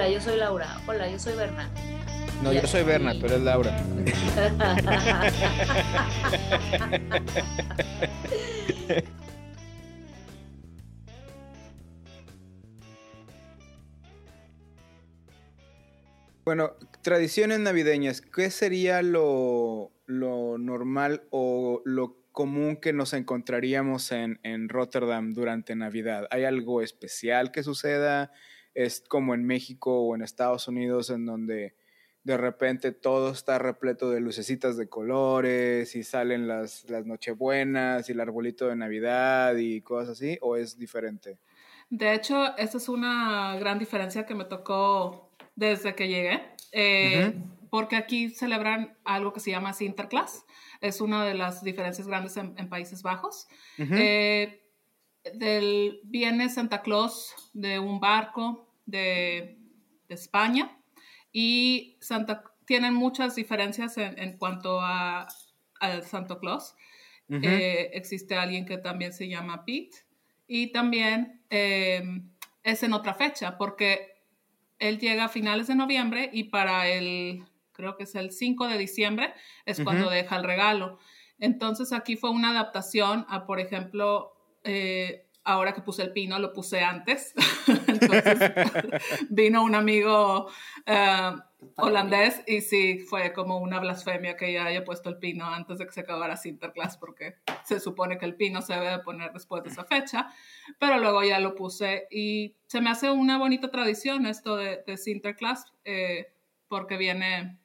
Hola, yo soy Laura. Hola, yo soy Berna. No, yo soy Berna, tú eres Laura. Bueno, tradiciones navideñas, ¿qué sería lo, lo normal o lo común que nos encontraríamos en, en, Rotterdam durante Navidad? ¿Hay algo especial que suceda? ¿Es como en México o en Estados Unidos en donde de repente todo está repleto de lucecitas de colores y salen las, las nochebuenas y el arbolito de Navidad y cosas así? ¿O es diferente? De hecho, esa es una gran diferencia que me tocó desde que llegué, eh, porque aquí celebran algo que se llama Sinterklaas. Es una de las diferencias grandes en, Países Bajos. Eh, del, viene Santa Claus de un barco de, de España y Santa, tienen muchas diferencias en, cuanto a, a Santa Claus. Eh, existe alguien que también se llama Pete y también es en otra fecha porque él llega a finales de noviembre y para el, creo que es el 5 de diciembre, es cuando deja el regalo. Entonces aquí fue una adaptación a, por ejemplo, eh, ahora que puse el pino, lo puse antes. Entonces vino un amigo eh, holandés y sí, fue como una blasfemia que ya haya puesto el pino antes de que se acabara Sinterklaas, porque se supone que el pino se debe poner después de esa fecha, pero luego ya lo puse y se me hace una bonita tradición esto de, de Sinterklaas, eh, porque viene,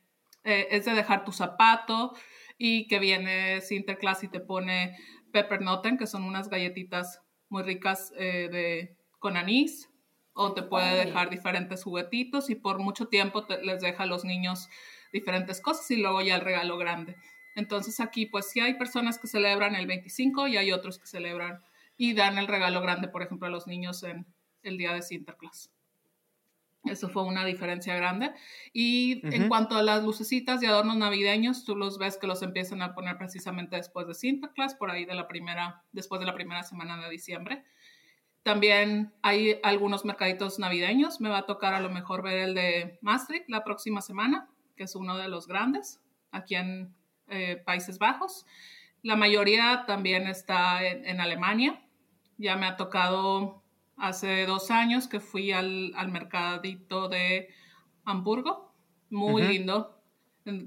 eh, es de dejar tu zapato y que viene Sinterklaas y te pone peppernoten, que son unas galletitas muy ricas eh, de, con anís, o te puede dejar diferentes juguetitos y por mucho tiempo les deja a los niños diferentes cosas y luego ya el regalo grande. Entonces aquí pues sí hay personas que celebran el 25 y hay otros que celebran y dan el regalo grande, por ejemplo, a los niños en el día de Sinterklaas. Eso fue una diferencia grande. Y en cuanto a las lucecitas y adornos navideños, tú los ves que los empiezan a poner precisamente después de Sinterklaas, por ahí de la primera, después de la primera semana de diciembre. También hay algunos mercaditos navideños. Me va a tocar a lo mejor ver el de Maastricht la próxima semana, que es uno de los grandes aquí en eh, Países Bajos. La mayoría también está en Alemania. Ya me ha tocado hace dos años que fui al, al mercadito de Hamburgo, muy lindo,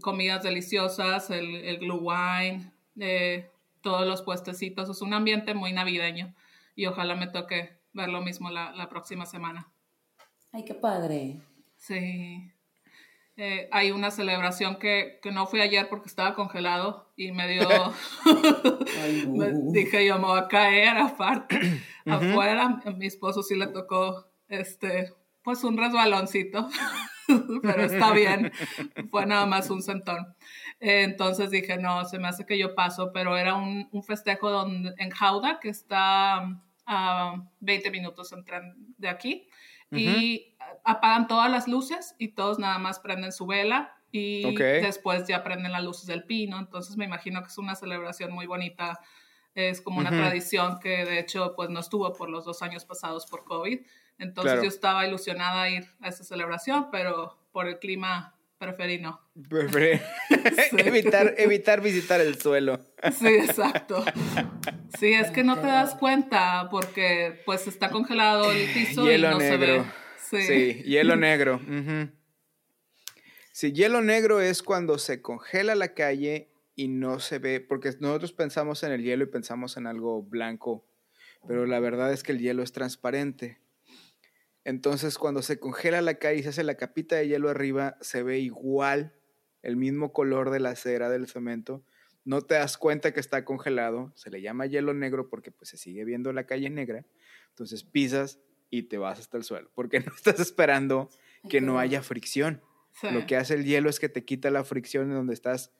comidas deliciosas, el, el glue wine, eh, todos los puestecitos, es un ambiente muy navideño y ojalá me toque ver lo mismo la, la próxima semana. Ay, qué padre. Sí. Eh, hay una celebración que, que, no fui ayer porque estaba congelado y me dio, dije yo me voy a caer aparte, afuera, mi esposo sí le tocó, este, pues un resbaloncito, pero está bien, fue nada más un sentón. entonces dije, no, se me hace que yo paso, pero era un, un festejo donde, en Jauda, que está a 20 minutos en tren de aquí. Y apagan todas las luces y todos nada más prenden su vela y después ya prenden las luces del pino. Entonces me imagino que es una celebración muy bonita. Es como una tradición que de hecho pues no estuvo por los dos años pasados por COVID. Entonces yo estaba ilusionada a ir a esa celebración, pero por el clima preferí no. evitar, evitar visitar el suelo. Sí, exacto. Sí, es que no te das cuenta porque pues está congelado el piso y no se ve. Sí. hielo negro. Sí, hielo negro es cuando se congela la calle y no se ve, porque nosotros pensamos en el hielo y pensamos en algo blanco, pero la verdad es que el hielo es transparente. Entonces, cuando se congela la calle y se hace la capita de hielo arriba, se ve igual, el mismo color de la cera del cemento. No te das cuenta que está congelado, se le llama hielo negro porque pues se sigue viendo la calle negra. Entonces pisas y te vas hasta el suelo, porque no estás esperando que no haya fricción. Lo que hace el hielo es que te quita la fricción en donde estás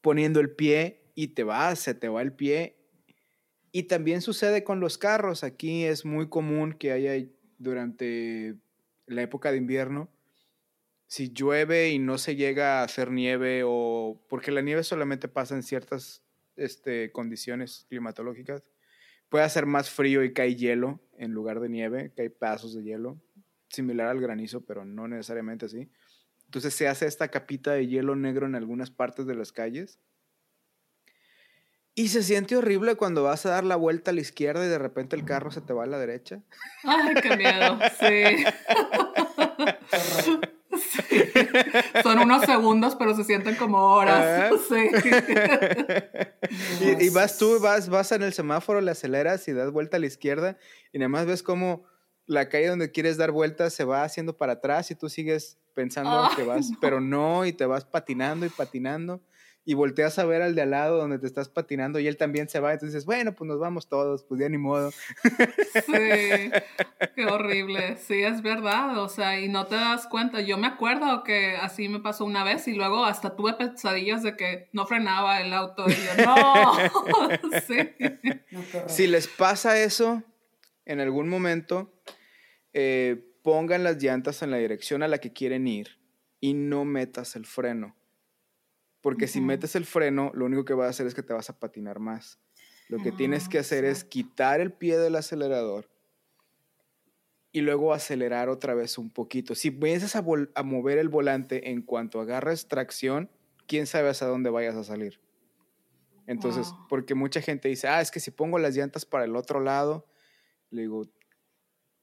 poniendo el pie y te vas, se te va el pie. Y también sucede con los carros. Aquí es muy común que haya durante la época de invierno, si llueve y no se llega a hacer nieve o porque la nieve solamente pasa en ciertas este, condiciones climatológicas, puede hacer más frío y cae hielo en lugar de nieve, que hay pedazos de hielo. similar al granizo, pero no necesariamente así. Entonces se hace esta capita de hielo negro en algunas partes de las calles. Y se siente horrible cuando vas a dar la vuelta a la izquierda y de repente el carro se te va a la derecha. Ay, qué miedo, sí. Son unos segundos, pero se sienten como horas. Sí. y, y, vas tú, vas, vas en el semáforo, le aceleras y das vuelta a la izquierda y nada más ves como la calle donde quieres dar vuelta se va haciendo para atrás y tú sigues pensando que vas, pero no, y te vas patinando y patinando y volteas a ver al de al lado donde te estás patinando y él también se va, entonces dices, bueno, pues nos vamos todos, pues ya ni modo. Sí, qué horrible, sí, es verdad, o sea, y no te das cuenta, yo me acuerdo que así me pasó una vez y luego hasta tuve pesadillas de que no frenaba el auto y yo, no, sí. Si les pasa eso en algún momento, eh, pongan las llantas en la dirección a la que quieren ir y no metas el freno porque si metes el freno, lo único que va a hacer es que te vas a patinar más. Lo que tienes que ah, hacer es quitar el pie del acelerador y luego acelerar otra vez un poquito. Si empiezas a, a, mover el volante en cuanto agarres tracción, quién sabe hasta dónde vayas a salir. Entonces, porque mucha gente dice, ah, es que si pongo las llantas para el otro lado, le digo,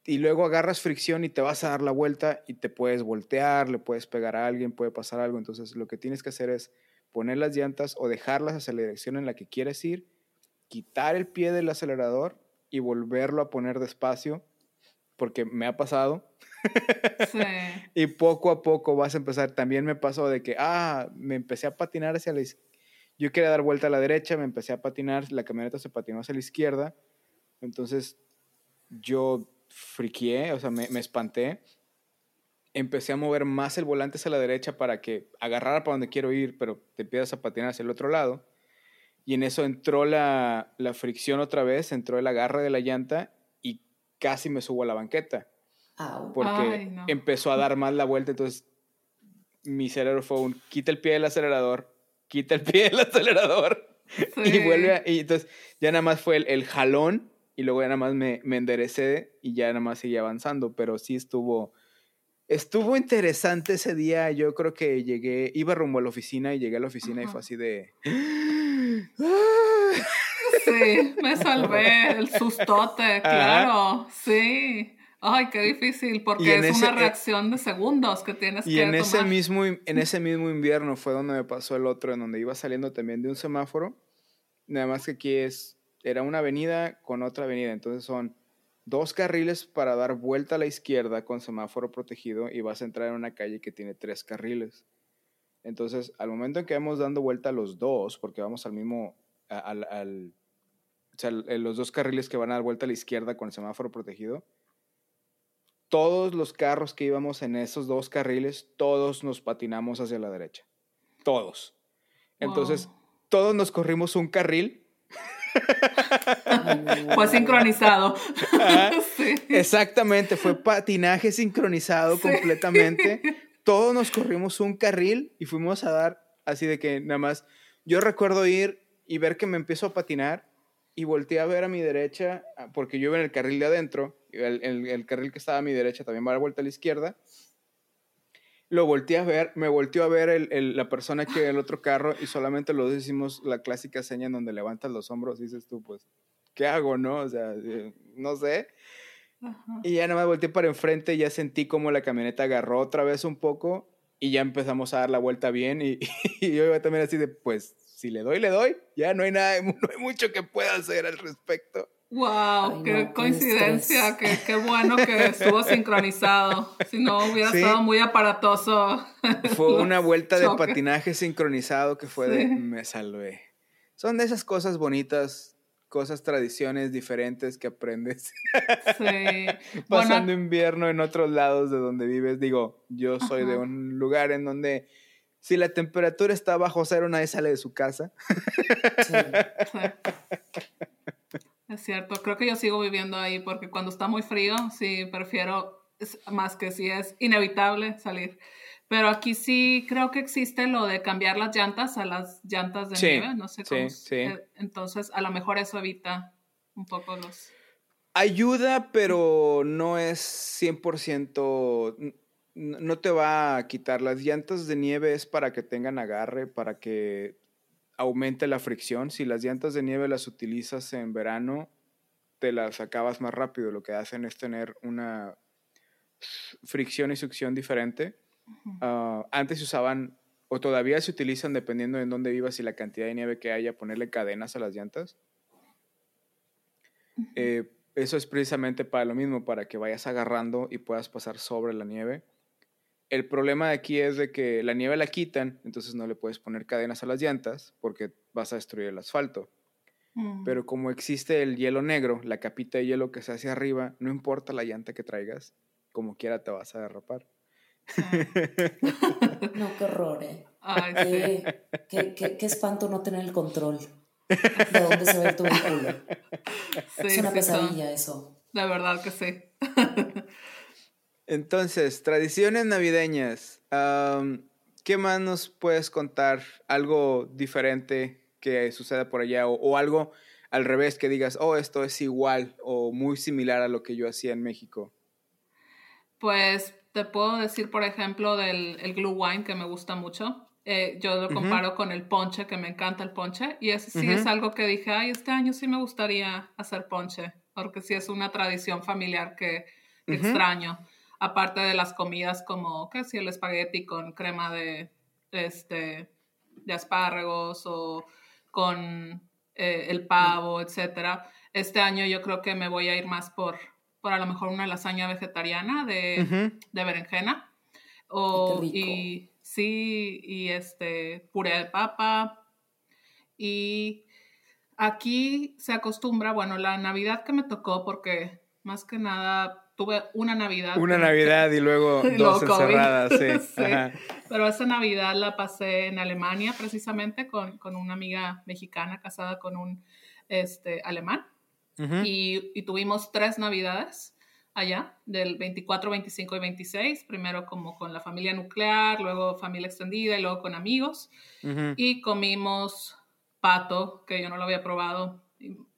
y luego agarras fricción y te vas a dar la vuelta y te puedes voltear, le puedes pegar a alguien, puede pasar algo. Entonces, lo que tienes que hacer es poner las llantas o dejarlas hacia la dirección en la que quieres ir, quitar el pie del acelerador y volverlo a poner despacio, porque me ha pasado. Sí. y poco a poco vas a empezar. También me pasó de que, ah, me empecé a patinar hacia la izquierda. Yo quería dar vuelta a la derecha, me empecé a patinar, la camioneta se patinó hacia la izquierda. Entonces yo friqué, o sea, me, me espanté empecé a mover más el volante hacia la derecha para que agarrara para donde quiero ir, pero te empiezas a patinar hacia el otro lado. Y en eso entró la, la fricción otra vez, entró el agarre de la llanta y casi me subo a la banqueta. Porque empezó a dar más la vuelta, entonces mi cerebro fue un quita el pie del acelerador, quita el pie del acelerador y vuelve a, y entonces ya nada más fue el, el, jalón y luego ya nada más me, me enderecé y ya nada más seguí avanzando, pero sí estuvo, Estuvo interesante ese día. Yo creo que llegué, iba rumbo a la oficina y llegué a la oficina y fue así de. Sí, me salvé el sustote, claro. Sí. Ay, qué difícil, porque es una eh, reacción de segundos que tienes y en Ese mismo, en ese mismo invierno fue donde me pasó el otro, en donde iba saliendo también de un semáforo. Nada más que aquí es, era una avenida con otra avenida, entonces son dos carriles para dar vuelta a la izquierda con semáforo protegido y vas a entrar en una calle que tiene tres carriles. Entonces, al momento en que vamos dando vuelta a los dos, porque vamos al mismo, al, al, o sea, los dos carriles que van a dar vuelta a la izquierda con el semáforo protegido, todos los carros que íbamos en esos dos carriles, todos nos patinamos hacia la derecha. Todos. Entonces, todos nos corrimos un carril fue sincronizado. Exactamente, fue patinaje sincronizado completamente. Todos nos corrimos un carril y fuimos a dar así de que nada más. Yo recuerdo ir y ver que me empiezo a patinar y volteé a ver a mi derecha, porque yo iba en el carril de adentro, el, el, carril que estaba a mi derecha también va a dar vuelta a la izquierda lo volteé a ver, me volteó a ver el, la persona que el otro carro y solamente lo decimos la clásica seña en donde levantas los hombros y dices tú, pues, ¿qué hago, no? O sea, eh, no sé. Y ya nada más volteé para enfrente y ya sentí como la camioneta agarró otra vez un poco y ya empezamos a dar la vuelta bien y, y yo iba también así de, pues, si le doy, le doy, ya no hay nada, no hay mucho que pueda hacer al respecto. Wow, qué coincidencia, qué, qué, bueno que estuvo sincronizado. Si no hubiera estado muy aparatoso. Fue una vuelta de patinaje sincronizado que fue de me salvé. Son de esas cosas bonitas, cosas, tradiciones diferentes que aprendes. Sí. Pasando invierno en otros lados de donde vives. Digo, yo soy de un lugar en donde si la temperatura está bajo cero, nadie sale de su casa. Sí. Es cierto, creo que yo sigo viviendo ahí porque cuando está muy frío, sí, prefiero más que si es inevitable salir. Pero aquí sí creo que existe lo de cambiar las llantas a las llantas de nieve, no sé cómo. Sí, sí. Entonces, a lo mejor eso evita un poco los... Ayuda, pero no es 100%, no te va a quitar. Las llantas de nieve es para que tengan agarre, para que aumente la fricción. Si las llantas de nieve las utilizas en verano, te las acabas más rápido. Lo que hacen es tener una fricción y succión diferente. Ah, antes se usaban, o todavía se utilizan, dependiendo de dónde vivas y la cantidad de nieve que haya, ponerle cadenas a las llantas. Eh, eso es precisamente para lo mismo, para que vayas agarrando y puedas pasar sobre la nieve. El problema de aquí es de que la nieve la quitan, entonces no le puedes poner cadenas a las llantas porque vas a destruir el asfalto. Mm. Pero como existe el hielo negro, la capita de hielo que se hace arriba, no importa la llanta que traigas, como quiera te vas a derrapar. no, qué horror, ¿eh? qué, qué, espanto no tener el control de dónde se ve tu vehículo. es una pesadilla eso. De verdad que sí. Entonces, tradiciones navideñas. ¿Qué más nos puedes contar? Algo diferente que suceda por allá o, algo al revés que digas, oh, esto es igual o muy similar a lo que yo hacía en México. Pues te puedo decir, por ejemplo, del el glue wine que me gusta mucho. Eh, yo lo comparo con el ponche, que me encanta el ponche. Y sí es algo que dije, ay, este año sí me gustaría hacer ponche, porque sí es una tradición familiar que, extraño. Aparte de las comidas como, ¿qué si el espagueti con crema de, este, de espárragos o con eh, el pavo, etcétera. Este año yo creo que me voy a ir más por, por a lo mejor una lasaña vegetariana de, de berenjena. O, y sí, y este puré de papa. Y aquí se acostumbra, bueno, la Navidad que me tocó, porque más que nada tuve una Navidad. Una Navidad y luego dos encerradas, sí. Pero esa Navidad la pasé en Alemania precisamente con, con una amiga mexicana casada con un este, alemán. y, y, tuvimos tres Navidades allá, del 24, 25 y 26, primero como con la familia nuclear, luego familia extendida y luego con amigos. Y comimos pato, que yo no lo había probado,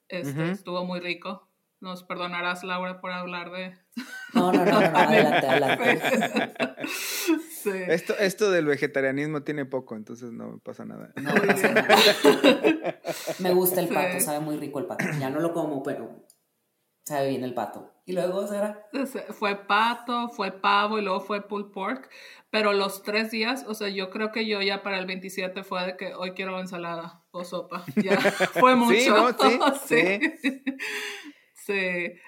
este, estuvo muy rico. Nos perdonarás, Laura, por hablar de... No, no, no, no, adelante, adelante. Sí. Esto, esto del vegetarianismo tiene poco, entonces no pasa nada. No pasa nada. Me gusta el pato, sabe muy rico el pato. Ya no lo como, pero sabe bien el pato. Y luego, Sara. Fue pato, fue pavo y luego fue pulled pork. Pero los tres días, o sea, yo creo que yo ya para el 27 fue de que hoy quiero ensalada o sopa. Ya fue mucho. sí. sí. Sí,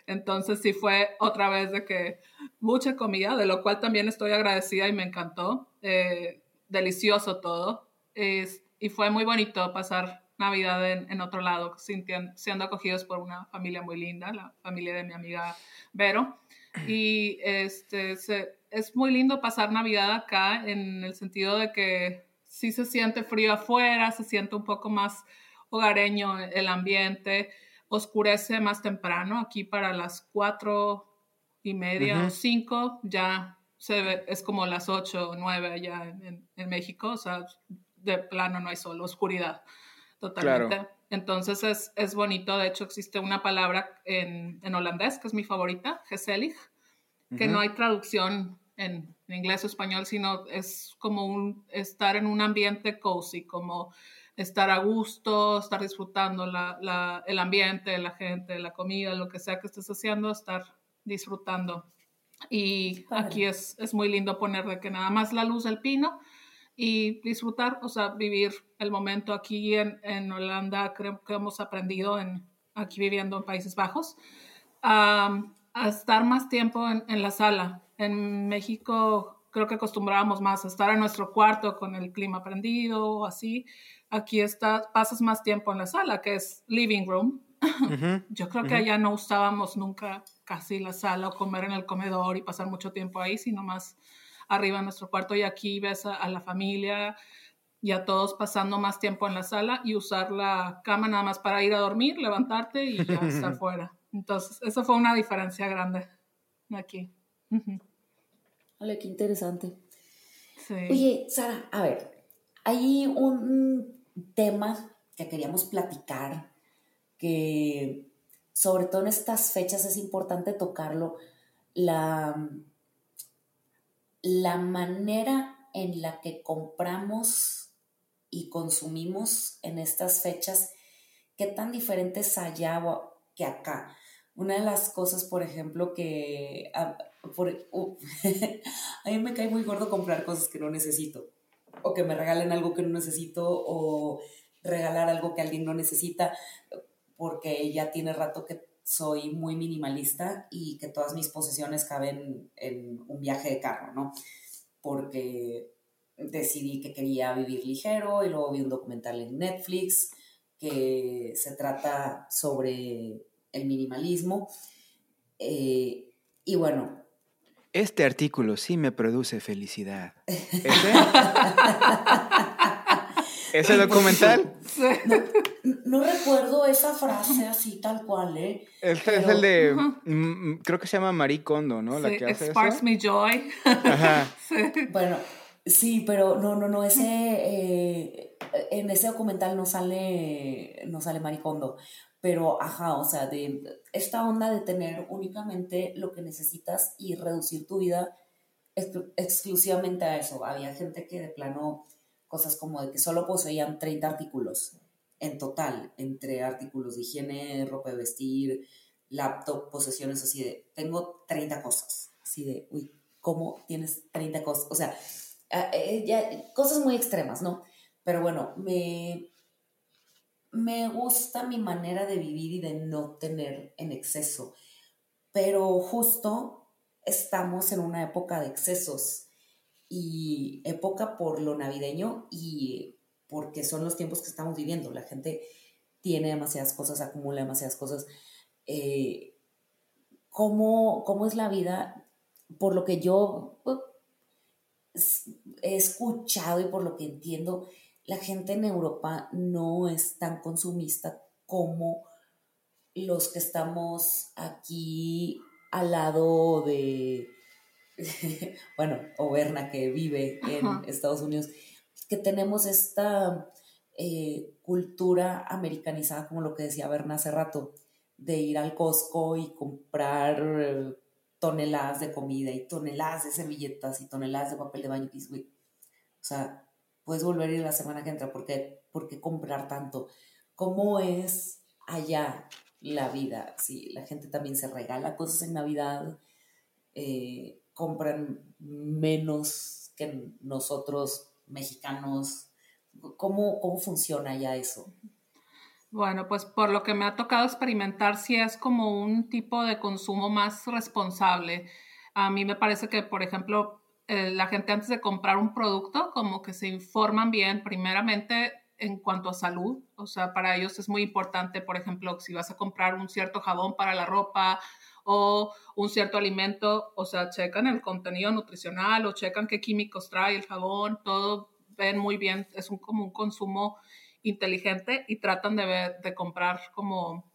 entonces sí fue otra vez de que mucha comida, de lo cual también estoy agradecida y me encantó. Eh, delicioso todo. y fue muy bonito pasar Navidad en, otro lado, siendo acogidos por una familia muy linda, la familia de mi amiga Vero. Y este, es muy lindo pasar Navidad acá en el sentido de que sí se siente frío afuera, se siente un poco más hogareño el ambiente oscurece más temprano, aquí para las cuatro y media o cinco ya se ve, es como las ocho o nueve allá en, México, o sea, de plano no hay sol, oscuridad totalmente. Entonces es, es, bonito, de hecho existe una palabra en, en holandés que es mi favorita, geselig, que no hay traducción en, en, inglés o español, sino es como un estar en un ambiente cozy, como estar a gusto, estar disfrutando el ambiente, la gente, la comida, lo que sea que estés haciendo, estar disfrutando. Y aquí es, es muy lindo poner de que nada más la luz del pino y disfrutar, o sea, vivir el momento aquí en, en Holanda, creo que hemos aprendido en, aquí viviendo en Países Bajos, a estar más tiempo en, en, la sala. En México creo que acostumbrábamos más a estar en nuestro cuarto con el clima prendido o así, aquí está, pasas más tiempo en la sala, que es living room. Yo creo que allá no usábamos nunca casi la sala o comer en el comedor y pasar mucho tiempo ahí, sino más arriba en nuestro cuarto y aquí ves a, la familia y a todos pasando más tiempo en la sala y usar la cama nada más para ir a dormir, levantarte y ya estar fuera. Entonces, eso fue una diferencia grande aquí. Vale, qué interesante. Oye, Sara, a ver, hay un tema que queríamos platicar, que sobre todo en estas fechas es importante tocarlo, la, la manera en la que compramos y consumimos en estas fechas, qué tan diferentes allá que acá. Una de las cosas, por ejemplo, que a, uh, a mí me cae muy gordo comprar cosas que no necesito, o que me regalen algo que no necesito, o regalar algo que alguien no necesita, porque ya tiene rato que soy muy minimalista y que todas mis posesiones caben en un viaje de carro, ¿no? Porque decidí que quería vivir ligero y luego vi un documental en Netflix que se trata sobre el minimalismo. Eh, y bueno. Este artículo sí me produce felicidad. ¿Ese? ¿Ese documental? No, recuerdo esa frase así tal cual, ¿eh? Este es el de, mm, mm, creo que se llama Marie Kondo, ¿no? La que hace Sparks Me Joy. Ajá. Bueno, sí, pero no, no, no, ese, eh, en ese documental no sale, no sale Marie Kondo, pero ajá, o sea, de esta onda de tener únicamente lo que necesitas y reducir tu vida exclusivamente a eso. Había gente que de plano cosas como de que solo poseían 30 artículos en total, entre artículos de higiene, ropa de vestir, laptop, posesiones así de, tengo 30 cosas, así de, uy, ¿cómo tienes 30 cosas? O sea, eh, cosas muy extremas, ¿no? Pero bueno, me, me gusta mi manera de vivir y de no tener en exceso, pero justo estamos en una época de excesos y época por lo navideño y porque son los tiempos que estamos viviendo. La gente tiene demasiadas cosas, acumula demasiadas cosas. Eh, ¿cómo, es la vida? Por lo que yo he escuchado y por lo que entiendo, la gente en Europa no es tan consumista como los que estamos aquí al lado de, bueno, Oberna que vive en Estados Unidos, que tenemos esta eh, cultura americanizada, como lo que decía Berna hace rato, de ir al Costco y comprar eh, toneladas de comida y toneladas de servilletas y toneladas de papel de baño. o sea, puedes volver a ir la semana que entra, ¿por qué, comprar tanto? ¿Cómo es allá la vida? Si la gente también se regala cosas en Navidad, eh, compran menos que nosotros mexicanos. ¿Cómo, ¿Cómo funciona ya eso? Bueno, pues por lo que me ha tocado experimentar, si es como un tipo de consumo más responsable. A mí me parece que, por ejemplo, eh, la gente antes de comprar un producto, como que se informan bien, primeramente en cuanto a salud, o sea, para ellos es muy importante, por ejemplo, si vas a comprar un cierto jabón para la ropa o un cierto alimento, o sea, checan el contenido nutricional o checan qué químicos trae el jabón, todo ven muy bien, es un, como un consumo inteligente y tratan de ver, de comprar como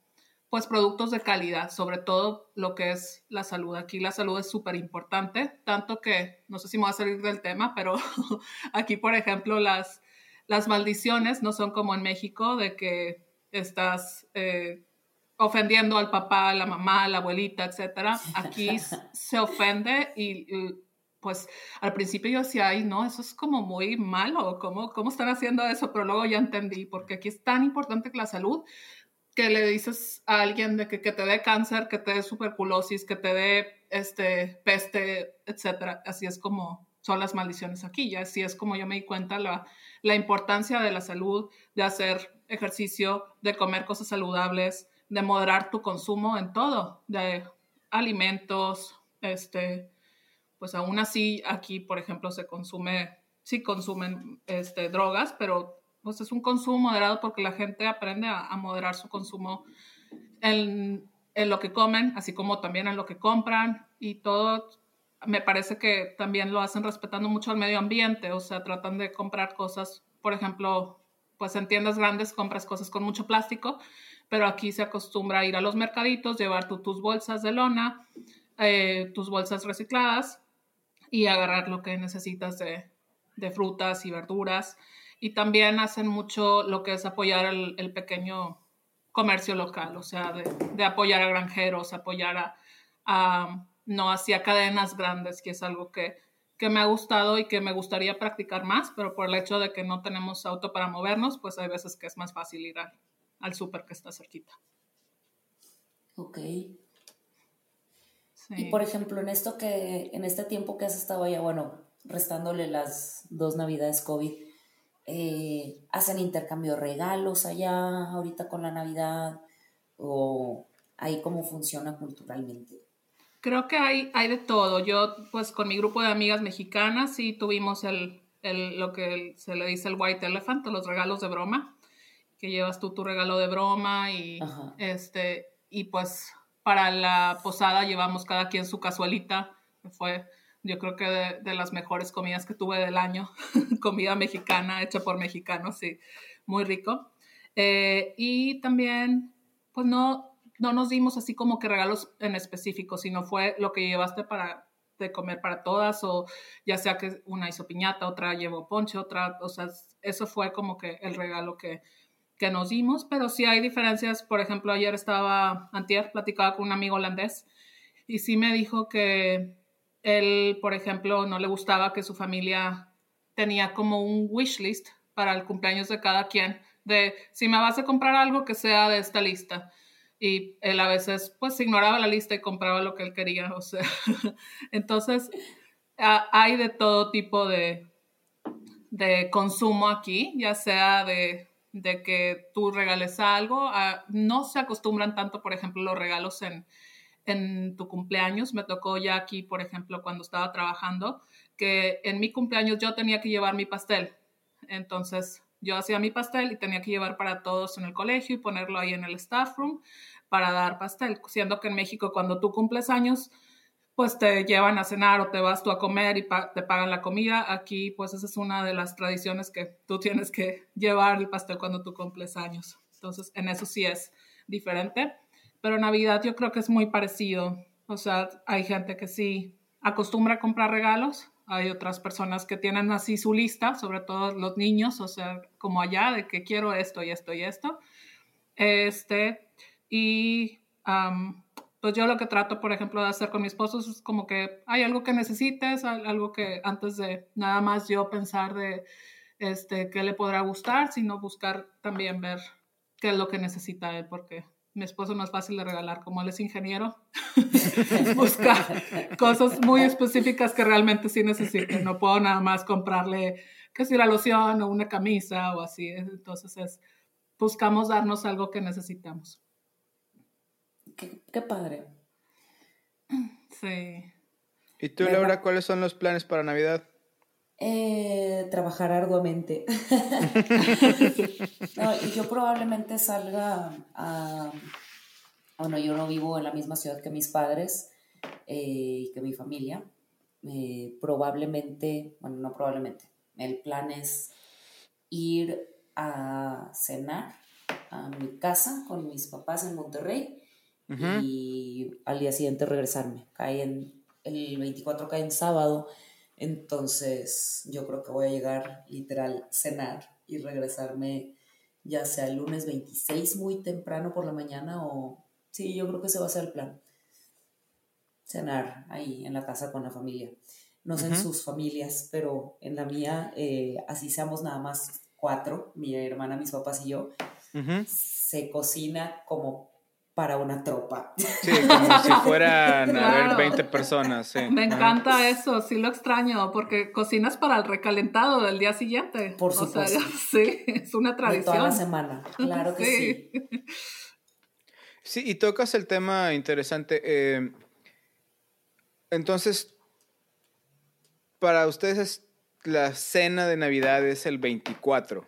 pues productos de calidad, sobre todo lo que es la salud. Aquí la salud es súper importante, tanto que, no sé si me voy a salir del tema, pero aquí, por ejemplo, las, las maldiciones no son como en México, de que estás eh, ofendiendo al papá, a la mamá, a la abuelita, etc. Aquí se ofende y, pues al principio yo decía, ay, no, eso es como muy malo, ¿cómo, ¿cómo están haciendo eso? Pero luego ya entendí, porque aquí es tan importante que la salud que le dices a alguien de que, te dé cáncer, que te dé tuberculosis, que te dé este, peste, etcétera. Así es como son las maldiciones aquí. Ya así es como yo me di cuenta la, la importancia de la salud, de hacer ejercicio, de comer cosas saludables, de moderar tu consumo en todo, de alimentos, este, pues aún así aquí, por ejemplo, se consume, sí consumen este, drogas, pero pues es un consumo moderado porque la gente aprende a, moderar su consumo en, lo que comen, así como también en lo que compran y todo. Me parece que también lo hacen respetando mucho al medio ambiente, o sea, tratan de comprar cosas, por ejemplo, pues en tiendas grandes compras cosas con mucho plástico, pero aquí se acostumbra a ir a los mercaditos, llevar tus bolsas de lona, eh, tus bolsas recicladas y agarrar lo que necesitas de, de frutas y verduras y también hacen mucho lo que es apoyar el, pequeño comercio local, o sea, de, apoyar a granjeros, apoyar a, no hacia cadenas grandes, que es algo que, que me ha gustado y que me gustaría practicar más, pero por el hecho de que no tenemos auto para movernos, pues hay veces que es más fácil ir al, al súper que está cerquita. Ok. Y por ejemplo, en esto que, en este tiempo que has estado allá, bueno, restándole las dos navidades COVID, eh, ¿hacen intercambio de regalos allá ahorita con la Navidad? ¿O ahí cómo funciona culturalmente? Creo que hay, hay de todo. Yo, pues con mi grupo de amigas mexicanas, sí tuvimos el, el, lo que se le dice el white elephant, los regalos de broma, que llevas tú tu regalo de broma y, este, y pues para la posada llevamos cada quien su cazuelita, que fue yo creo que de, las mejores comidas que tuve del año, comida mexicana hecha por mexicanos, sí, muy rico. Eh, y también, pues no, no nos dimos así como que regalos en específico, sino fue lo que llevaste para de comer para todas o ya sea que una hizo piñata, otra llevó ponche, otra, o sea, eso fue como que el regalo que, que nos dimos, pero sí hay diferencias. Por ejemplo, ayer estaba, antier, platicaba con un amigo holandés y sí me dijo que él, por ejemplo, no le gustaba que su familia tenía como un wish list para el cumpleaños de cada quien, de si me vas a comprar algo que sea de esta lista. Y él a veces pues ignoraba la lista y compraba lo que él quería, o sea, entonces hay de todo tipo de, de consumo aquí, ya sea de de que tú regales algo. Ah, no se acostumbran tanto, por ejemplo, los regalos en, en tu cumpleaños. Me tocó ya aquí, por ejemplo, cuando estaba trabajando, que en mi cumpleaños yo tenía que llevar mi pastel. Entonces, yo hacía mi pastel y tenía que llevar para todos en el colegio y ponerlo ahí en el staff room para dar pastel, siendo que en México cuando tú cumples años, pues te llevan a cenar o te vas tú a comer y te pagan la comida. Aquí, pues esa es una de las tradiciones que tú tienes que llevar el pastel cuando tú cumples años. Entonces, en eso sí es diferente. Pero Navidad yo creo que es muy parecido. O sea, hay gente que sí acostumbra a comprar regalos. Hay otras personas que tienen así su lista, sobre todo los niños, o sea, como allá, de que quiero esto y esto y esto. Este, y pues yo lo que trato, por ejemplo, de hacer con mi esposo es como que hay algo que necesites, algo que antes de nada más yo pensar de este, qué le podrá gustar, sino buscar también ver qué es lo que necesita él, porque mi esposo no es fácil de regalar, como él es ingeniero, buscar cosas muy específicas que realmente sí necesite. No puedo nada más comprarle, que si la loción o una camisa o así. Entonces es, buscamos darnos algo que necesitamos. Qué, padre. Sí. ¿Y tú, Laura, cuáles son los planes para Navidad? Eh, trabajar arduamente. yo probablemente salga a... Bueno, yo no vivo en la misma ciudad que mis padres eh, y que mi familia. Eh, probablemente, bueno, no probablemente, el plan es ir a cenar a mi casa con mis papás en Monterrey y al día siguiente regresarme. Cae en, el 24 cae en sábado, entonces yo creo que voy a llegar literal cenar y regresarme ya sea el lunes 26 muy temprano por la mañana o sí, yo creo que ese va a ser el plan. Cenar ahí en la casa con la familia. No sé en sus familias, pero en la mía, eh, así seamos nada más cuatro, mi hermana, mis papás y yo, se cocina como para una tropa. Sí, como si fueran a ver 20 personas. Sí. Me encanta eso, sí lo extraño, porque cocinas para el recalentado del día siguiente. Por supuesto. sí, es una tradición. toda la semana, claro que sí. sí. y tocas el tema interesante. Eh, entonces, para ustedes la cena de Navidad es el 24.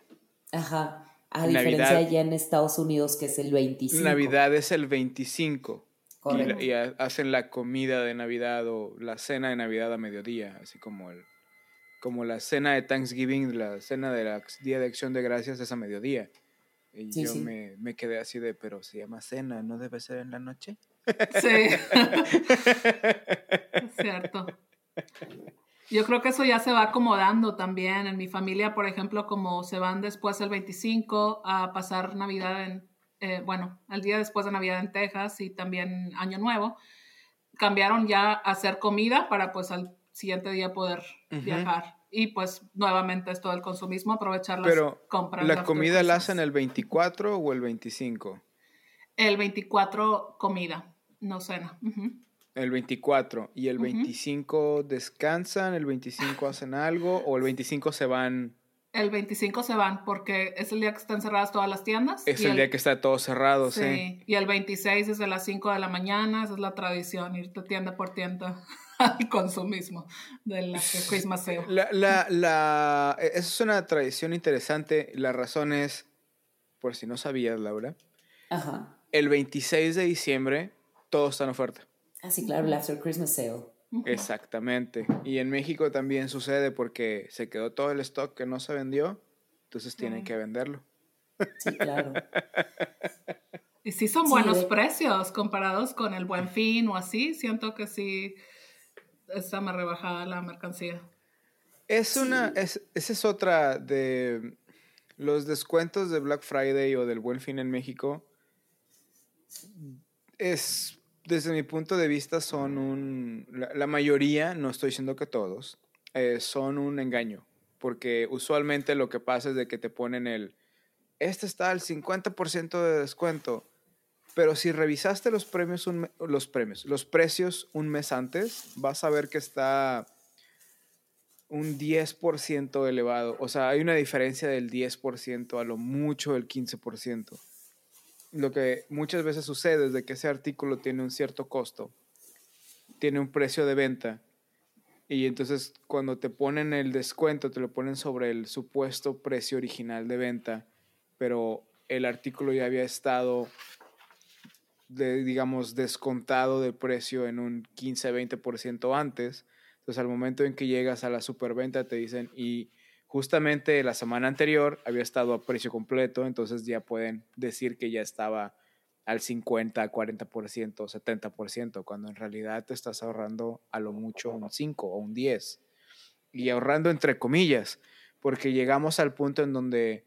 Ajá. A diferencia allá en Estados Unidos, que es el 25. Navidad es el 25. Correcto. Y, hacen la comida de Navidad o la cena de Navidad a mediodía, así como el como la cena de Thanksgiving, la cena del Día de Acción de Gracias es a mediodía. Y yo Me, me, quedé así de, pero se llama cena, ¿no debe ser en la noche? Sí. es cierto. Yo creo que eso ya se va acomodando también. En mi familia, por ejemplo, como se van después el 25 a pasar Navidad en, eh, bueno, el día después de Navidad en Texas y también Año Nuevo, cambiaron ya a hacer comida para pues al siguiente día poder viajar. Y pues nuevamente es todo el consumismo, aprovechar las Pero, compras. ¿la comida la hacen el 24 o el 25? El 24 comida, no cena. Ujú. El 24. ¿Y el. 25 descansan? ¿El 25 hacen algo? ¿O el 25 se van? El 25 se van porque es el día que están cerradas todas las tiendas. Es el día que está todo cerrado, sí. Sí, y el 26 es de las 5 de la mañana, esa es la tradición, irte tienda por tienda al consumismo de la Christmas Sale. La, la, la, e- esa es una tradición interesante. La razón es, por si no sabías, Laura, Ajá. el 26 de diciembre todo está en oferta. Ah, sí, claro, el After Christmas Sale. Exactamente. Y en México también sucede porque se quedó todo el stock que no se vendió, entonces tienen que venderlo. Sí, claro. Y sí son Sí, buenos de- precios comparados con el Buen Fin o así, siento que sí está más rebajada la mercancía. Es una, es, esa es otra de los descuentos de Black Friday o del Buen Fin en México. Es, desde mi punto de vista, son un, la, mayoría, no estoy diciendo que todos, eh, son un engaño. Porque usualmente lo que pasa es de que te ponen el, este está al 50% de descuento. Pero si revisaste los premios, un los premios, los precios un mes antes, vas a ver que está un 10% elevado. O sea, hay una diferencia del 10% a lo mucho del 15%. Lo que muchas veces sucede es de que ese artículo tiene un cierto costo, tiene un precio de venta, y entonces cuando te ponen el descuento, te lo ponen sobre el supuesto precio original de venta, pero el artículo ya había estado, digamos, descontado de precio en un 15-20% antes. Entonces, al momento en que llegas a la superventa, te dicen, y justamente la semana anterior había estado a precio completo, entonces ya pueden decir que ya estaba al 50, 40%, 70%, cuando en realidad te estás ahorrando a lo mucho un 5 o un 10. Y ahorrando entre comillas, porque llegamos al punto en donde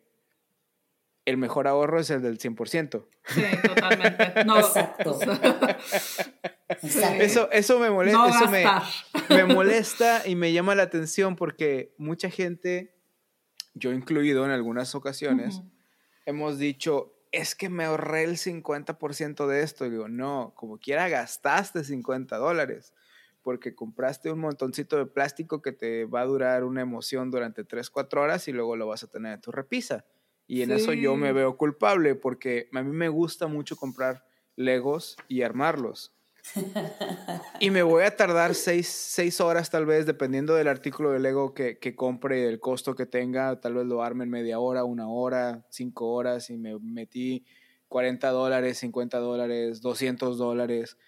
el mejor ahorro es el del 100%. Sí, totalmente. No, Exacto. Exacto. Eso, eso me molesta, no eso me, me molesta y me llama la atención porque mucha gente, yo incluido en algunas ocasiones, hemos dicho, es que me ahorré el 50% de esto. Y digo, no, como quiera gastaste 50 dólares porque compraste un montoncito de plástico que te va a durar una emoción durante 3, 4 horas y luego lo vas a tener en tu repisa. Y en eso yo me veo culpable porque a mí me gusta mucho comprar Legos y armarlos. Y me voy a tardar seis, seis horas tal vez, dependiendo del artículo de Lego que, que compre el costo que tenga. Tal vez lo arme en media hora, una hora, cinco horas y me metí 40 dólares, 50 dólares, 200 dólares.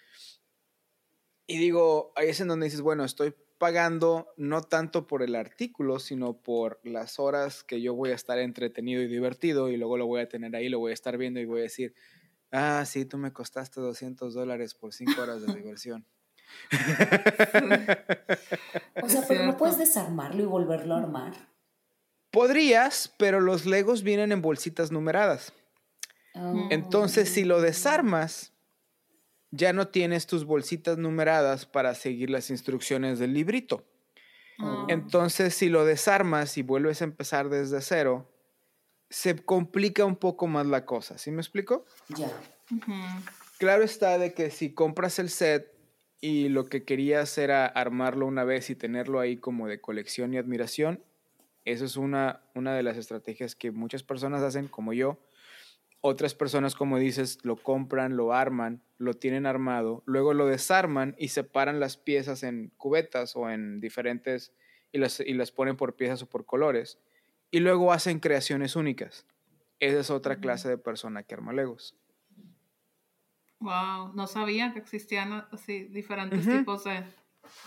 Y digo, ahí es en donde dices, bueno, estoy pagando no tanto por el artículo, sino por las horas que yo voy a estar entretenido y divertido y luego lo voy a tener ahí, lo voy a estar viendo y voy a decir, ah, sí, tú me costaste 200 dólares por 5 horas de diversión. O sea, pero no puedes desarmarlo y volverlo a armar. Podrías, pero los Legos vienen en bolsitas numeradas. Ah. Entonces, si lo desarmas, ya no tienes tus bolsitas numeradas para seguir las instrucciones del librito. Ah. Entonces, si lo desarmas y vuelves a empezar desde cero, se complica un poco más la cosa. ¿Sí me explico? Ya. Claro está de que si compras el set y lo que querías era armarlo una vez y tenerlo ahí como de colección y admiración, eso es una, una de las estrategias que muchas personas hacen, como yo. Otras personas, como dices, lo compran, lo arman, lo tienen armado, luego lo desarman y separan las piezas en cubetas o en diferentes y las, y las ponen por piezas o por colores. Y luego hacen creaciones únicas. Esa es otra clase de persona que arma Legos. Wow, no sabía que existían así diferentes tipos de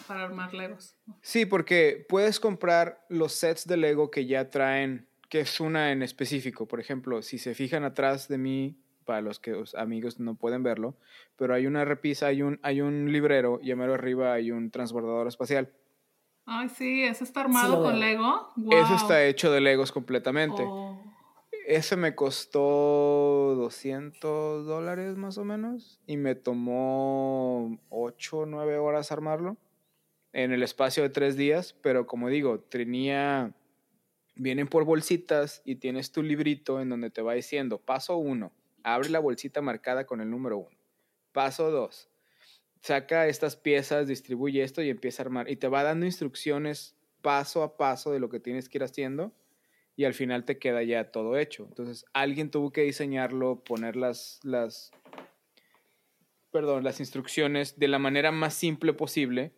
para armar Legos. Sí, porque puedes comprar los sets de Lego que ya traen, que es una en específico. Por ejemplo, si se fijan atrás de mí, para los que los amigos no pueden verlo, pero hay una repisa, hay un, hay un librero y a mero arriba hay un transbordador espacial. Ay, sí, ese está armado lo con. Lego. Eso Wow. está hecho de Legos completamente. Oh, Ese me costó 200 dólares más o menos y me tomó 8 o 9 horas armarlo en el espacio de 3 días, pero como digo, tenía, vienen por bolsitas y tienes tu librito en donde te va diciendo, paso 1, abre la bolsita marcada con el número 1, paso 2, saca estas piezas, distribuye esto y empieza a armar y te va dando instrucciones paso a paso de lo que tienes que ir haciendo y al final te queda ya todo hecho. Entonces, alguien tuvo que diseñarlo, poner las, las, perdón, las instrucciones de la manera más simple posible,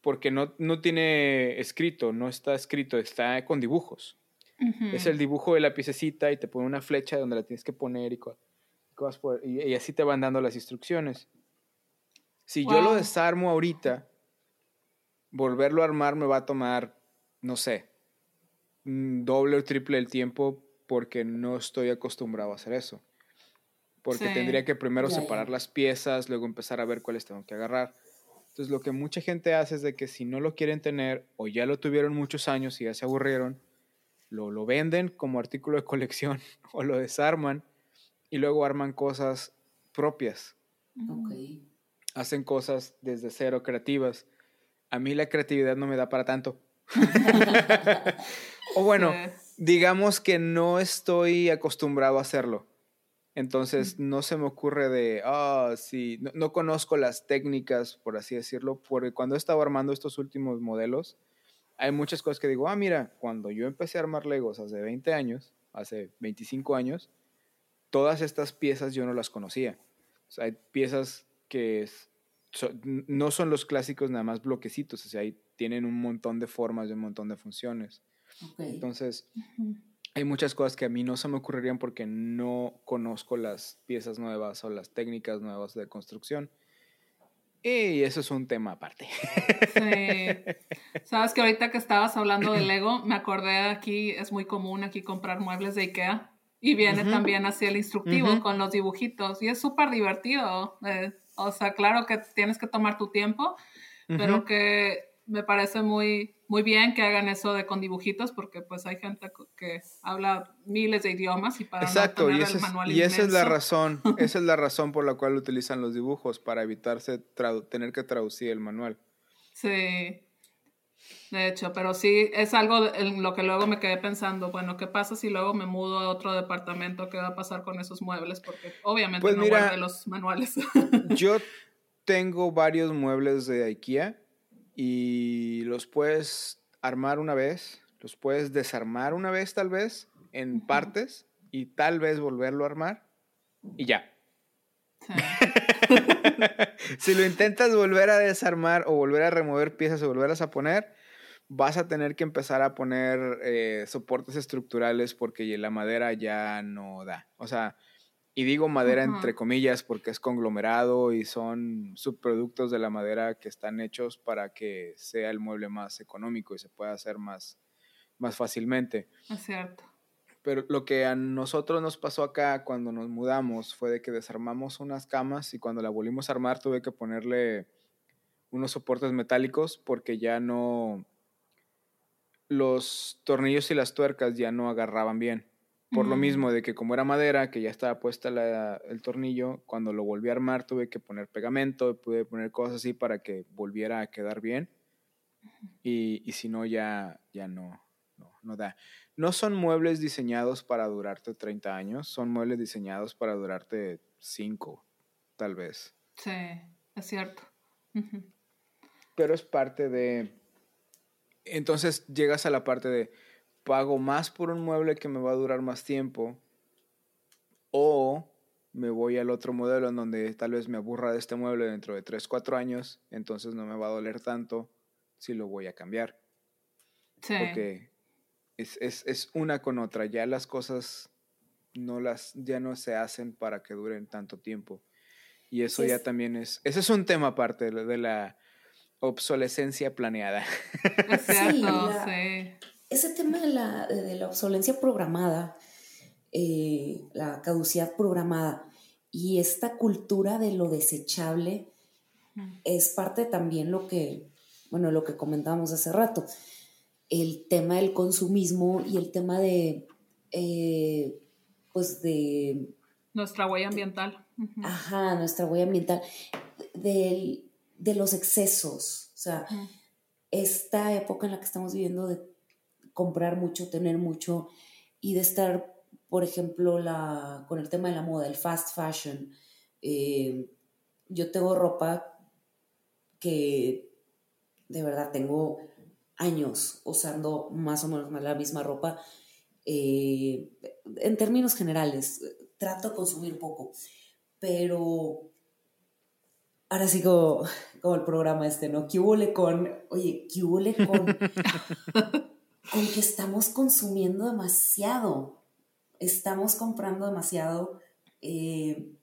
porque no, no tiene escrito, no está escrito, está con dibujos. Es el dibujo de la piececita y te pone una flecha donde la tienes que poner y, y, así te van dando las instrucciones. Si yo lo desarmo ahorita, volverlo a armar me va a tomar, no sé, doble o triple el tiempo porque no estoy acostumbrado a hacer eso. Porque tendría que primero separar las piezas, luego empezar a ver cuáles tengo que agarrar. Entonces lo que mucha gente hace es de que si no lo quieren tener o ya lo tuvieron muchos años y ya se aburrieron, lo, lo venden como artículo de colección o lo desarman y luego arman cosas propias. Hacen cosas desde cero creativas. A mí la creatividad no me da para tanto. o bueno, digamos que no estoy acostumbrado a hacerlo. Entonces no se me ocurre de, ah, sí, no, conozco las técnicas, por así decirlo, porque cuando he estado armando estos últimos modelos, hay muchas cosas que digo, ah, mira, cuando yo empecé a armar Legos hace 20 años, hace 25 años, todas estas piezas yo no las conocía. O sea, hay piezas que no son los clásicos nada más bloquecitos, o sea, hay tienen un montón de formas y un montón de funciones. Entonces, hay muchas cosas que a mí no se me ocurrirían porque no conozco las piezas nuevas o las técnicas nuevas de construcción. Y eso es un tema aparte. Sí. Sabes que ahorita que estabas hablando de Lego, me acordé aquí, es muy común aquí comprar muebles de IKEA y viene también así el instructivo con los dibujitos y es súper divertido. Eh, o sea, claro que tienes que tomar tu tiempo, pero que me parece muy, muy bien que hagan eso de con dibujitos porque pues hay gente que habla miles de idiomas y para Exacto, y, esa es, y esa es la razón, esa es la razón por la cual utilizan los dibujos para evitarse tener que traducir el manual. Sí. De hecho, pero sí es algo en lo que luego me quedé pensando, bueno, ¿qué pasa si luego me mudo a otro departamento? ¿Qué va a pasar con esos muebles? Porque obviamente pues no mira, los manuales. yo tengo varios muebles de IKEA y los puedes armar una vez, los puedes desarmar una vez tal vez en partes y tal vez volverlo a armar y ya. si lo intentas volver a desarmar o volver a remover piezas o volverlas a poner, vas a tener que empezar a poner eh, soportes estructurales porque la madera ya no da. O sea, y digo madera entre comillas porque es conglomerado y son subproductos de la madera que están hechos para que sea el mueble más económico y se pueda hacer más, más fácilmente. Es cierto. Pero lo que a nosotros nos pasó acá cuando nos mudamos fue de que desarmamos unas camas y cuando la volvimos a armar tuve que ponerle unos soportes metálicos porque ya no los tornillos y las tuercas ya no agarraban bien. Por lo mismo de que como era madera, que ya estaba puesta el tornillo, cuando lo volví a armar tuve que poner pegamento, pude poner cosas así para que volviera a quedar bien. Y, y si no, ya, ya no, no, da. No son muebles diseñados para durarte 30 años, son muebles diseñados para durarte 5, tal vez. Sí, es cierto. Pero es parte de... Entonces llegas a la parte de pago más por un mueble que me va a durar más tiempo o me voy al otro modelo en donde tal vez me aburra de este mueble dentro de 3, 4 años, entonces no me va a doler tanto si lo voy a cambiar. Sí. Porque es, es, es, una con otra, ya las cosas no las, ya no se hacen para que duren tanto tiempo. Y eso ya también es, ese es un tema aparte de la obsolescencia planeada. Sí ese tema de la, de la obsolencia programada, eh, la caducidad programada y esta cultura de lo desechable es parte también lo que, bueno, lo que comentábamos hace rato, el tema del consumismo y el tema de, eh, pues de... Nuestra huella ambiental. Ajá, nuestra huella ambiental. De, de los excesos. O sea, esta época en la que estamos viviendo de comprar mucho, tener mucho y de estar, por ejemplo, la, con el tema de la moda, el fast fashion. Eh, yo tengo ropa que de verdad tengo años usando más o menos la misma ropa. Eh, en términos generales, trato de consumir poco, pero ahora sigo como el programa este, ¿no? ¿Qué huele con, oye, qué huele con, con que estamos consumiendo demasiado? Estamos comprando demasiado. Eh,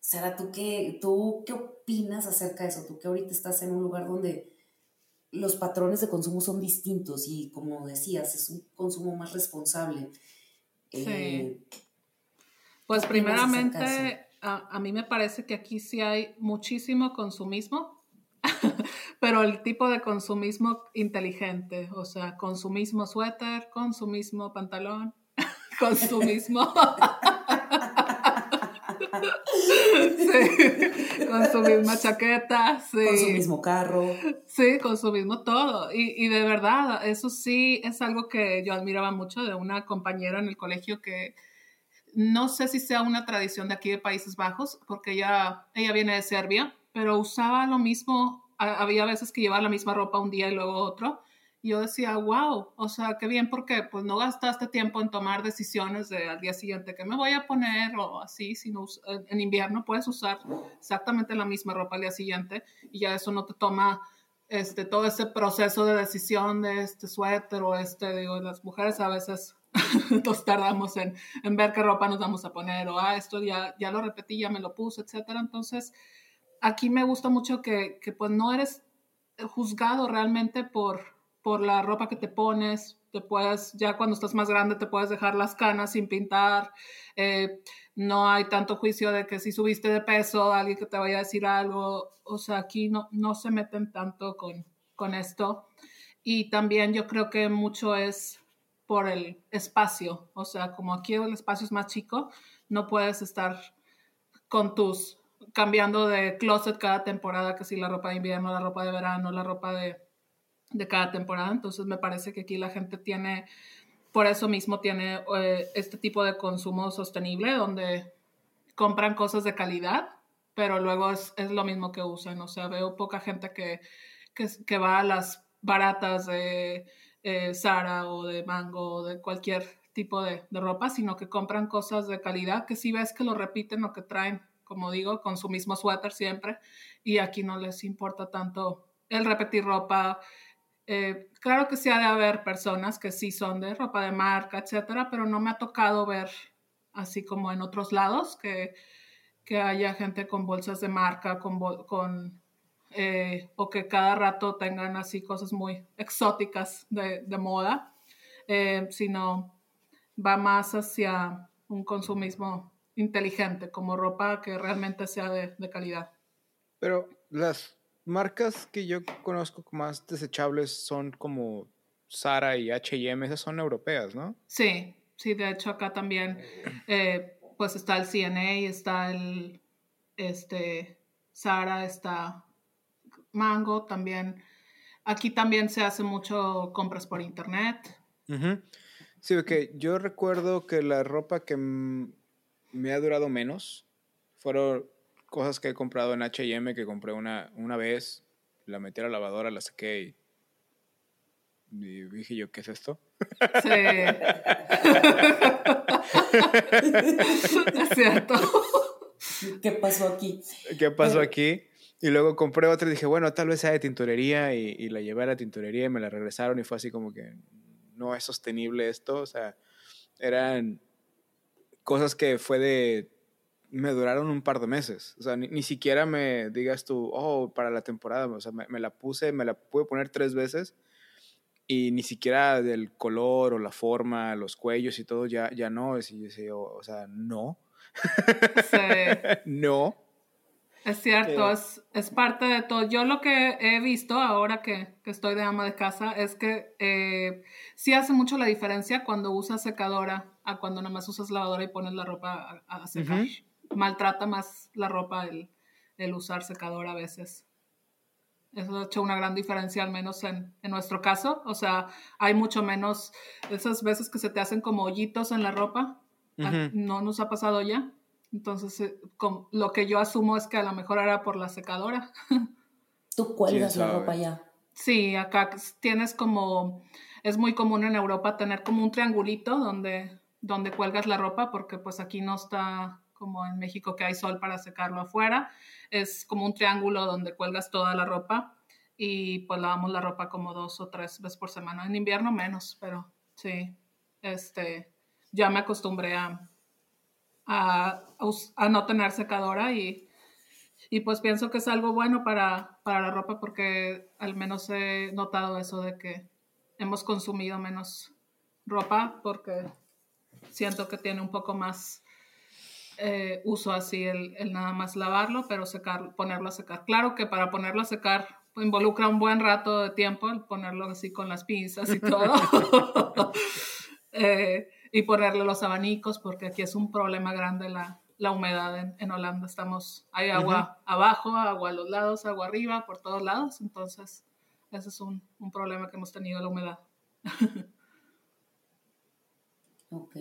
Sara, ¿tú qué, ¿tú qué opinas acerca de eso? Tú que ahorita estás en un lugar donde los patrones de consumo son distintos y como decías, es un consumo más responsable. Sí. Eh, pues primeramente, a, mí me parece que aquí sí hay muchísimo consumismo, pero el tipo de consumismo inteligente, o sea, consumismo suéter, consumismo pantalón, consumismo... sí, con su misma chaqueta, sí. Con su mismo carro. Sí, con su mismo todo. Y, y, de verdad, eso sí es algo que yo admiraba mucho de una compañera en el colegio que no sé si sea una tradición de aquí de Países Bajos, porque ella, ella viene de Serbia, pero usaba lo mismo, había veces que llevaba la misma ropa un día y luego otro yo decía, wow, o sea, qué bien porque pues no gastaste tiempo en tomar decisiones de al día siguiente que me voy a poner o así, sino en invierno puedes usar exactamente la misma ropa al día siguiente y ya eso no te toma este, todo ese proceso de decisión de este suéter o este, digo, las mujeres a veces nos tardamos en, en, ver qué ropa nos vamos a poner o, ah, esto ya, ya lo repetí, ya me lo puse, etcétera. Entonces, aquí me gusta mucho que, que pues no eres juzgado realmente por por la ropa que te pones, te puedes, ya cuando estás más grande te puedes dejar las canas sin pintar, eh, no hay tanto juicio de que si subiste de peso, alguien que te vaya a decir algo, o sea, aquí no, no se meten tanto con, con esto. Y también yo creo que mucho es por el espacio, o sea, como aquí el espacio es más chico, no puedes estar con tus cambiando de closet cada temporada, que si la ropa de invierno, la ropa de verano, la ropa de de cada temporada. Entonces me parece que aquí la gente tiene, por eso mismo tiene eh, este tipo de consumo sostenible donde compran cosas de calidad, pero luego es, lo mismo que usan. O sea, veo poca gente que, que, va a las baratas de eh, Zara o de Mango o de cualquier tipo de, ropa, sino que compran cosas de calidad que si ves que lo repiten o que traen, como digo, con su mismo suéter siempre, y aquí no les importa tanto el repetir ropa, eh, claro que sí ha de haber personas que sí son de ropa de marca, etcétera, pero no me ha tocado ver así como en otros lados que, que haya gente con bolsas de marca, con, con eh, o que cada rato tengan así cosas muy exóticas de, de moda, eh, sino va más hacia un consumismo inteligente, como ropa que realmente sea de, de calidad. Pero las marcas que yo conozco más desechables son como Zara y H&M, esas son europeas, ¿no? Sí, sí, de hecho acá también, eh, pues está el CNA, está el, este, Zara, está Mango también. Aquí también se hace mucho compras por internet. Sí, porque yo recuerdo que la ropa que me ha durado menos fueron cosas que he comprado en HM, que compré una, una vez, la metí a la lavadora, la saqué y, dije yo, ¿qué es esto? Sí. es cierto. ¿Qué pasó aquí? ¿Qué pasó aquí? Y luego compré otra y dije, bueno, tal vez sea de tintorería y, y, la llevé a la tintorería y me la regresaron y fue así como que no es sostenible esto. O sea, eran cosas que fue de me duraron un par de meses. O sea, ni, siquiera me digas tú, oh, para la temporada. O sea, me, la puse, me la pude poner tres veces y ni siquiera del color o la forma, los cuellos y todo, ya, ya no. o, sea, no. Sí. no. Es cierto, eh. es, es, parte de todo. Yo lo que he visto ahora que, que estoy de ama de casa es que eh, sí hace mucho la diferencia cuando usas secadora a cuando nada más usas lavadora y pones la ropa a, secar. Maltrata más la ropa el, el, usar secadora a veces. Eso ha hecho una gran diferencia, al menos en, en, nuestro caso. O sea, hay mucho menos esas veces que se te hacen como hoyitos en la ropa. Ah, no nos ha pasado ya. Entonces, eh, lo que yo asumo es que a lo mejor era por la secadora. ¿Tú cuelgas la ropa ya? Sí, acá tienes como, es muy común en Europa tener como un triangulito donde, donde cuelgas la ropa, porque pues aquí no está como en México que hay sol para secarlo afuera. Es como un triángulo donde cuelgas toda la ropa y pues lavamos la ropa como dos o tres veces por semana. En invierno menos, pero sí, este, ya me acostumbré a, a, a no tener secadora y y pues pienso que es algo bueno para, para la ropa porque al menos he notado eso de que hemos consumido menos ropa porque siento que tiene un poco más eh, uso así el, el, nada más lavarlo, pero secar, ponerlo a secar. Claro que para ponerlo a secar involucra un buen rato de tiempo el ponerlo así con las pinzas y todo. eh, y ponerle los abanicos porque aquí es un problema grande la, la humedad en, Holanda. Estamos, hay agua abajo, agua a los lados, agua arriba, por todos lados. Entonces, ese es un, problema que hemos tenido, la humedad. ok.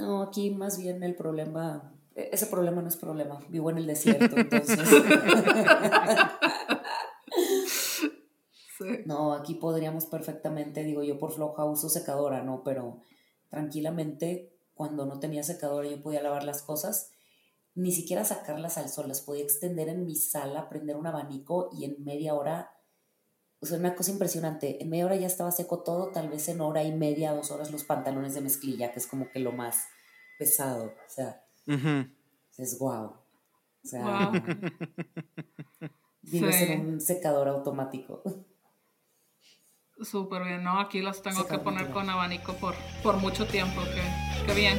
No, aquí más bien el problema, e, ese problema no es problema, vivo en el desierto, entonces. No, aquí podríamos perfectamente, digo yo por floja uso secadora, ¿no? Pero tranquilamente cuando no tenía secadora yo podía lavar las cosas, ni siquiera sacarlas al sol, las podía extender en mi sala, prender un abanico y en media hora, o sea, una cosa impresionante, en media hora ya estaba seco todo, tal vez en hora y media, dos horas los pantalones de mezclilla, que es como que lo más pesado, o sea, es guau. O sea, vives en un secador automático. Súper bien, ¿no? Aquí las tengo que poner con abanico por, por mucho tiempo, que, que bien.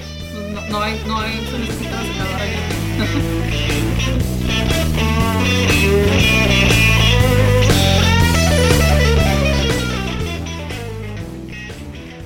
No, no, hay, no hay, se necesita secadora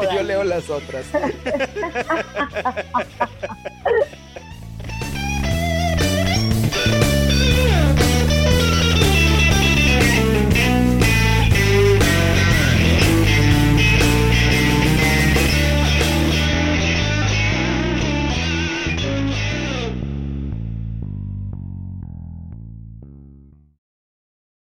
Yo leo las otras.